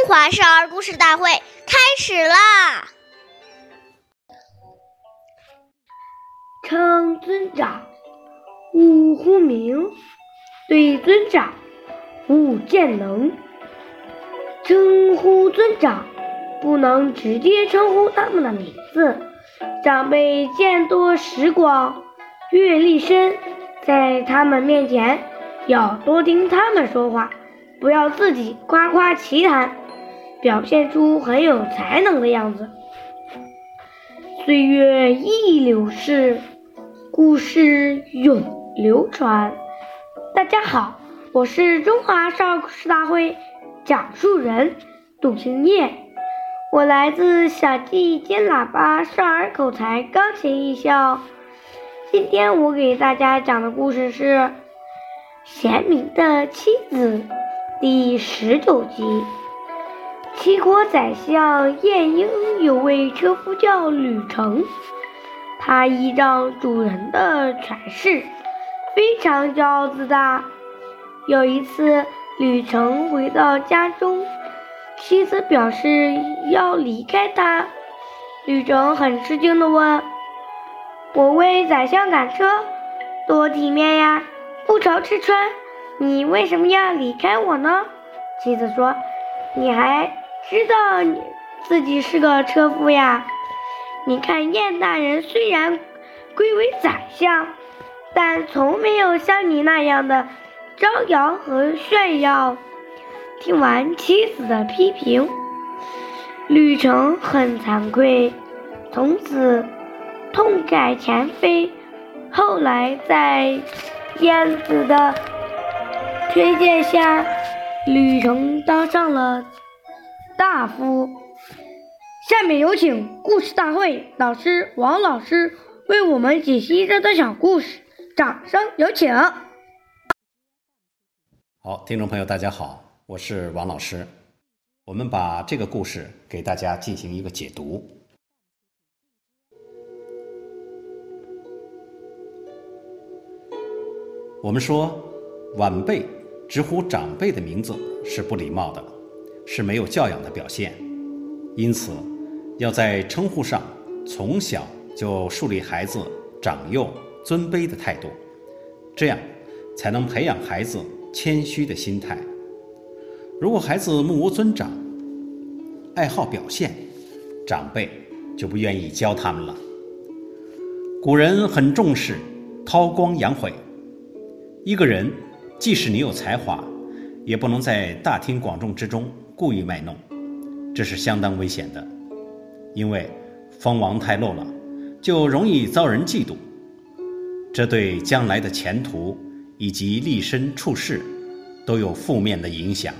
中华少儿故事大会开始啦！称尊长，勿呼名；对尊长，勿见能。称呼尊长，不能直接称呼他们的名字。长辈见多识广，阅历深，在他们面前要多听他们说话，不要自己夸夸其谈。表现出很有才能的样子。岁月易流逝，故事永流传。大家好，我是中华少儿故事大会讲述人杜青叶，我来自小鸡尖喇叭少儿口才钢琴艺校。今天我给大家讲的故事是《贤明的妻子》第十九集。齐国宰相晏婴有位车夫叫吕成，他依仗主人的权势，非常骄傲自大。有一次，吕成回到家中，妻子表示要离开他。吕成很吃惊地问：“我为宰相赶车，多体面呀，不愁吃穿，你为什么要离开我呢？”妻子说：“你还……”知道你自己是个车夫呀？你看燕大人虽然贵为宰相，但从没有像你那样的招摇和炫耀。听完妻子的批评，吕成很惭愧，从此痛改前非。后来在燕子的推荐下，吕成当上了。大夫，下面有请故事大会导师王老师为我们解析这段小故事，掌声有请。好，听众朋友，大家好，我是王老师，我们把这个故事给大家进行一个解读。我们说，晚辈直呼长辈的名字是不礼貌的。是没有教养的表现，因此要在称呼上从小就树立孩子长幼尊卑的态度，这样才能培养孩子谦虚的心态。如果孩子目无尊长，爱好表现，长辈就不愿意教他们了。古人很重视韬光养晦，一个人即使你有才华，也不能在大庭广众之中。故意卖弄，这是相当危险的，因为锋芒太露了，就容易遭人嫉妒，这对将来的前途以及立身处世都有负面的影响。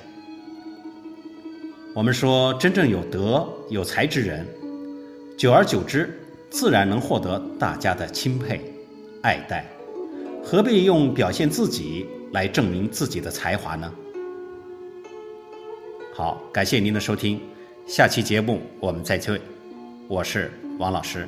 我们说，真正有德有才之人，久而久之，自然能获得大家的钦佩、爱戴，何必用表现自己来证明自己的才华呢？好，感谢您的收听，下期节目我们再会，我是王老师。